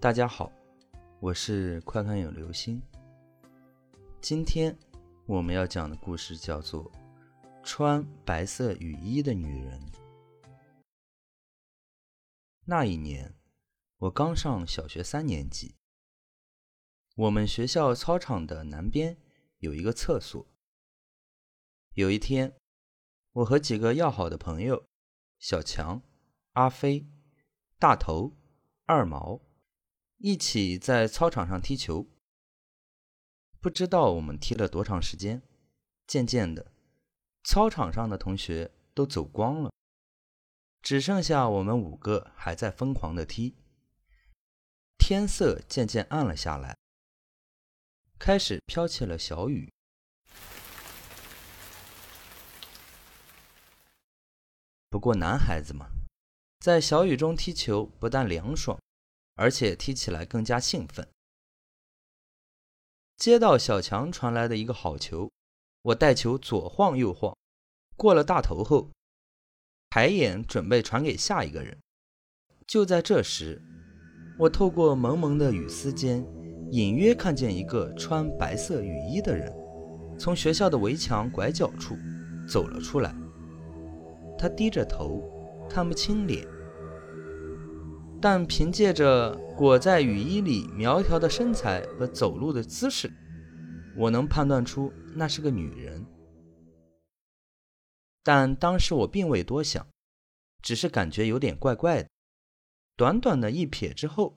大家好，我是快看有流星。今天我们要讲的故事叫做《穿白色雨衣的女人》。那一年，我刚上小学三年级。我们学校操场的南边有一个厕所。有一天，我和几个要好的朋友小强、阿飞、大头、二毛一起在操场上踢球。不知道我们踢了多长时间，渐渐的，操场上的同学都走光了，只剩下我们五个还在疯狂的踢。天色渐渐暗了下来，开始飘起了小雨。不过男孩子嘛，在小雨中踢球不但凉爽，而且踢起来更加兴奋。接到小强传来的一个好球，我带球左晃右晃，过了大头后，抬眼准备传给下一个人。就在这时，我透过蒙蒙的雨丝间，隐约看见一个穿白色雨衣的人，从学校的围墙拐角处走了出来。他低着头，看不清脸。但凭借着裹在雨衣里苗条的身材和走路的姿势，我能判断出那是个女人。但当时我并未多想，只是感觉有点怪怪的。短短的一瞥之后，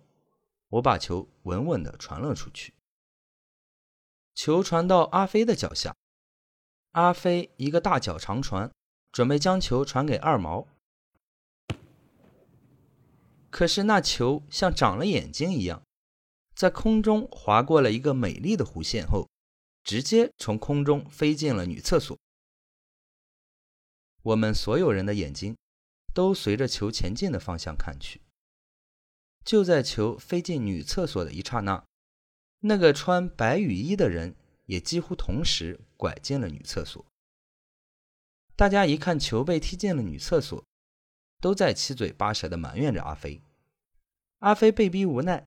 我把球稳稳地传了出去。球传到阿飞的脚下，阿飞一个大脚长传，准备将球传给二毛。可是那球像长了眼睛一样，在空中划过了一个美丽的弧线后，直接从空中飞进了女厕所。我们所有人的眼睛都随着球前进的方向看去。就在球飞进女厕所的一刹那，那个穿白雨衣的人也几乎同时拐进了女厕所。大家一看球被踢进了女厕所。都在七嘴八舌地埋怨着阿飞，阿飞被逼无奈，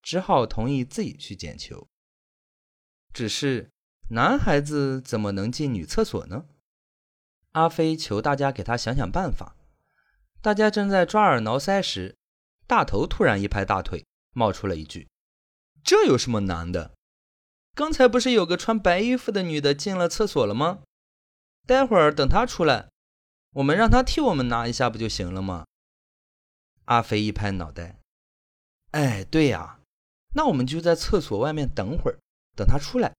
只好同意自己去捡球。只是男孩子怎么能进女厕所呢？阿飞求大家给他想想办法。大家正在抓耳挠腮时，大头突然一拍大腿，冒出了一句：“这有什么难的？刚才不是有个穿白衣服的女的进了厕所了吗？待会儿等她出来。”我们让他替我们拿一下不就行了吗？阿飞一拍脑袋，哎，对呀，那我们就在厕所外面等会儿，等他出来，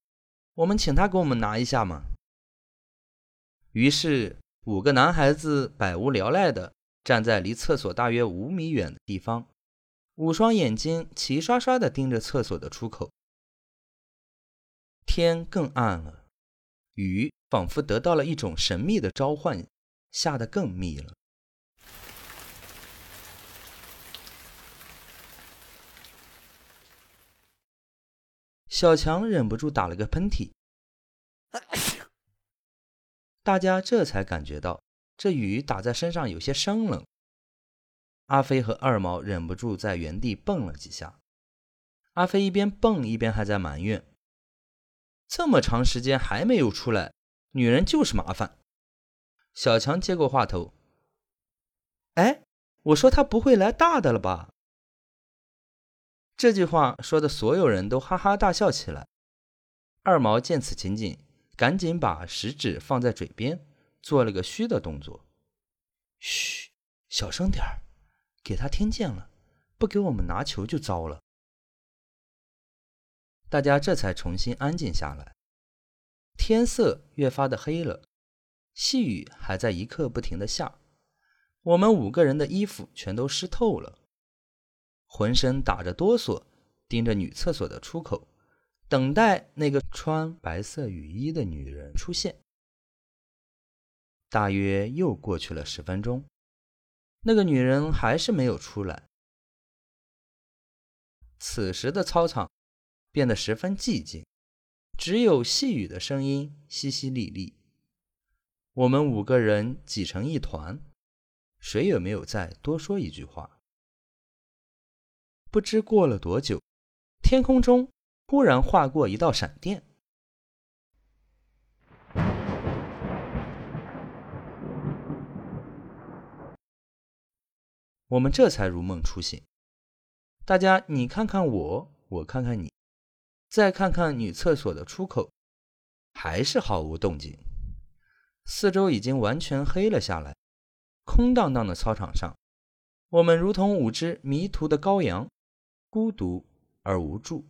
我们请他给我们拿一下嘛。于是五个男孩子百无聊赖地站在离厕所大约五米远的地方，五双眼睛齐刷刷地盯着厕所的出口。天更暗了，雨仿佛得到了一种神秘的召唤。下得更密了。小强忍不住打了个喷嚏，大家这才感觉到这雨打在身上有些生冷。阿飞和二毛忍不住在原地蹦了几下。阿飞一边蹦一边还在埋怨：这么长时间还没有出来，女人就是麻烦。小强接过话头，哎，我说他不会来大的了吧？这句话说的所有人都哈哈大笑起来。二毛见此情景，赶紧把食指放在嘴边，做了个嘘的动作。嘘，小声点儿，给他听见了，不给我们拿球就糟了。大家这才重新安静下来。天色越发的黑了。细雨还在一刻不停的下，我们五个人的衣服全都湿透了，浑身打着哆嗦，盯着女厕所的出口，等待那个穿白色雨衣的女人出现。大约又过去了十分钟，那个女人还是没有出来。此时的操场变得十分寂静，只有细雨的声音淅淅沥沥。我们五个人挤成一团，谁也没有再多说一句话。不知过了多久，天空中忽然划过一道闪电。我们这才如梦初醒。大家，你看看我，我看看你，再看看女厕所的出口，还是毫无动静。四周已经完全黑了下来，空荡荡的操场上，我们如同五只迷途的羔羊，孤独而无助。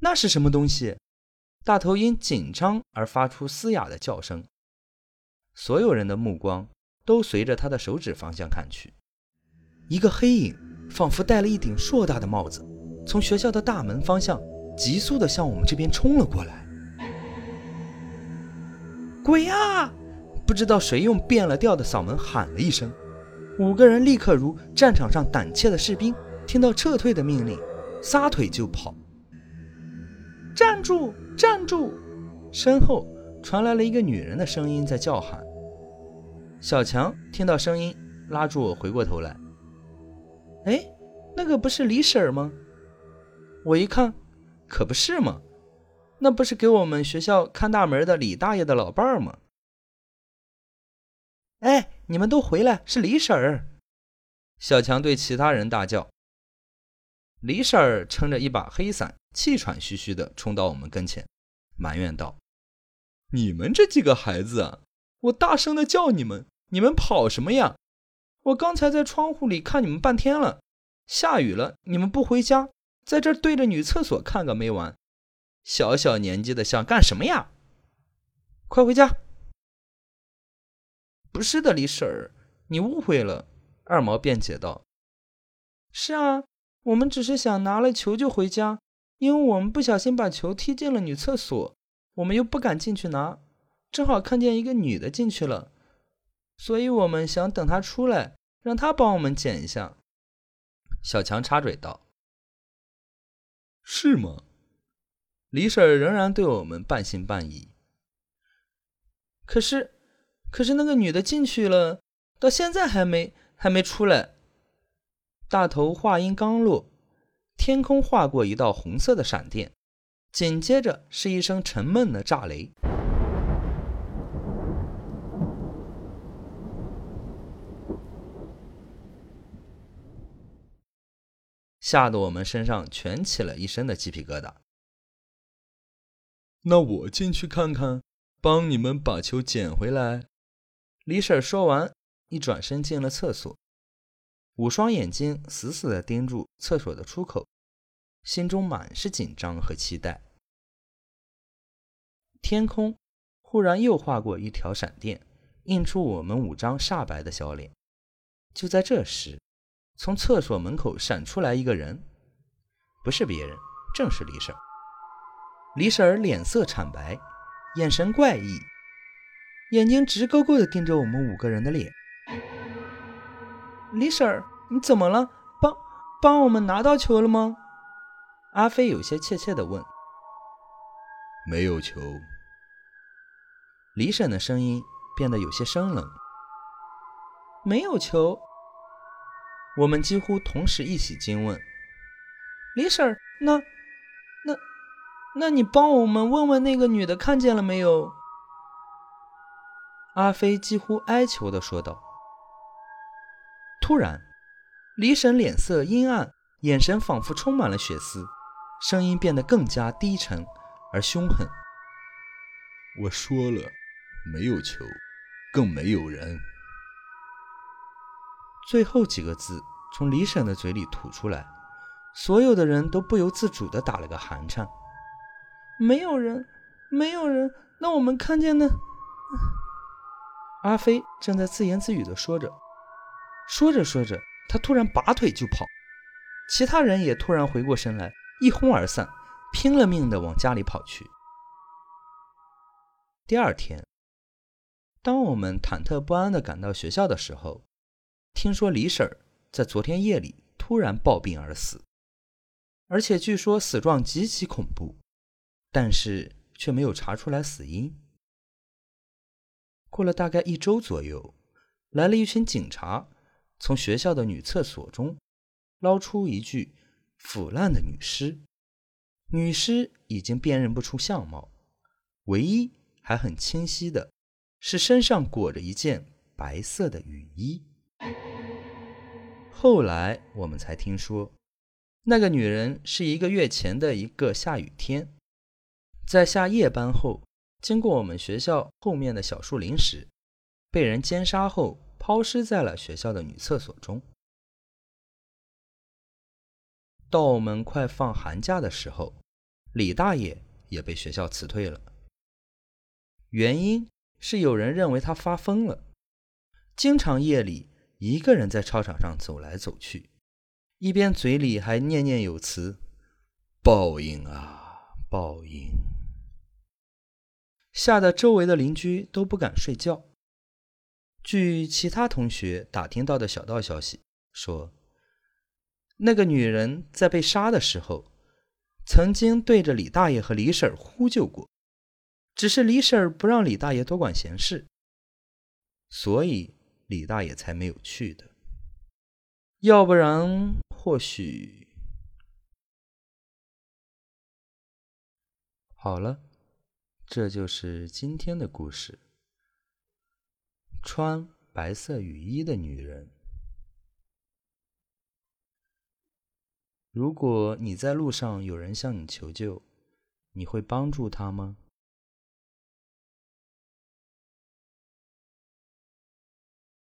那是什么东西？大头因紧张而发出嘶哑的叫声。所有人的目光都随着他的手指方向看去，一个黑影仿佛戴了一顶硕大的帽子，从学校的大门方向急速地向我们这边冲了过来。鬼啊！不知道谁用变了调的嗓门喊了一声，五个人立刻如战场上胆怯的士兵，听到撤退的命令，撒腿就跑。站住！站住！身后传来了一个女人的声音在叫喊。小强听到声音，拉住我回过头来。哎，那个不是李婶吗？我一看，可不是嘛。那不是给我们学校看大门的李大爷的老伴儿吗？哎，你们都回来，是李婶儿！小强对其他人大叫。李婶儿撑着一把黑伞，气喘吁吁地冲到我们跟前，埋怨道：“你们这几个孩子啊，我大声地叫你们，你们跑什么呀？我刚才在窗户里看你们半天了，下雨了，你们不回家，在这对着女厕所看个没完。”小小年纪的想干什么呀？快回家！不是的，李婶儿，你误会了。二毛辩解道：“是啊，我们只是想拿了球就回家，因为我们不小心把球踢进了女厕所，我们又不敢进去拿，正好看见一个女的进去了，所以我们想等她出来，让她帮我们捡一下。”小强插嘴道：“是吗？”李婶仍然对我们半信半疑。可是，可是那个女的进去了，到现在还没还没出来。大头话音刚落，天空划过一道红色的闪电，紧接着是一声沉闷的炸雷，吓得我们身上全起了一身的鸡皮疙瘩。那我进去看看，帮你们把球捡回来。李婶说完，一转身进了厕所，五双眼睛死死地盯住厕所的出口，心中满是紧张和期待。天空忽然又划过一条闪电，映出我们五张煞白的小脸。就在这时，从厕所门口闪出来一个人，不是别人，正是李婶。李婶儿脸色惨白，眼神怪异，眼睛直勾勾地盯着我们五个人的脸。李婶儿，你怎么了？帮帮我们拿到球了吗？阿飞有些怯怯地问。没有球。李婶的声音变得有些生冷。没有球。我们几乎同时一起惊问：“李婶儿，那……”那你帮我们问问那个女的看见了没有？阿飞几乎哀求的说道。突然，李婶脸色阴暗，眼神仿佛充满了血丝，声音变得更加低沉而凶狠。我说了，没有球，更没有人。最后几个字从李婶的嘴里吐出来，所有的人都不由自主地打了个寒颤。没有人，没有人。那我们看见呢……阿飞正在自言自语地说着，说着说着，他突然拔腿就跑，其他人也突然回过神来，一哄而散，拼了命地往家里跑去。第二天，当我们忐忑不安地赶到学校的时候，听说李婶在昨天夜里突然暴病而死，而且据说死状极其恐怖。但是却没有查出来死因。过了大概一周左右，来了一群警察，从学校的女厕所中捞出一具腐烂的女尸。女尸已经辨认不出相貌，唯一还很清晰的是身上裹着一件白色的雨衣。后来我们才听说，那个女人是一个月前的一个下雨天，在下夜班后，经过我们学校后面的小树林时，被人奸杀后抛尸在了学校的女厕所中。到我们快放寒假的时候。李大爷也被学校辞退了，原因是有人认为他发疯了，经常夜里一个人在操场上走来走去，一边嘴里还念念有词：“报应啊，报应！”吓得周围的邻居都不敢睡觉。据其他同学打听到的小道消息说，那个女人在被杀的时候。曾经对着李大爷和李婶呼救过，只是李婶不让李大爷多管闲事，所以李大爷才没有去的。要不然，或许……好了，这就是今天的故事。穿白色雨衣的女人。如果你在路上有人向你求救，你会帮助他吗？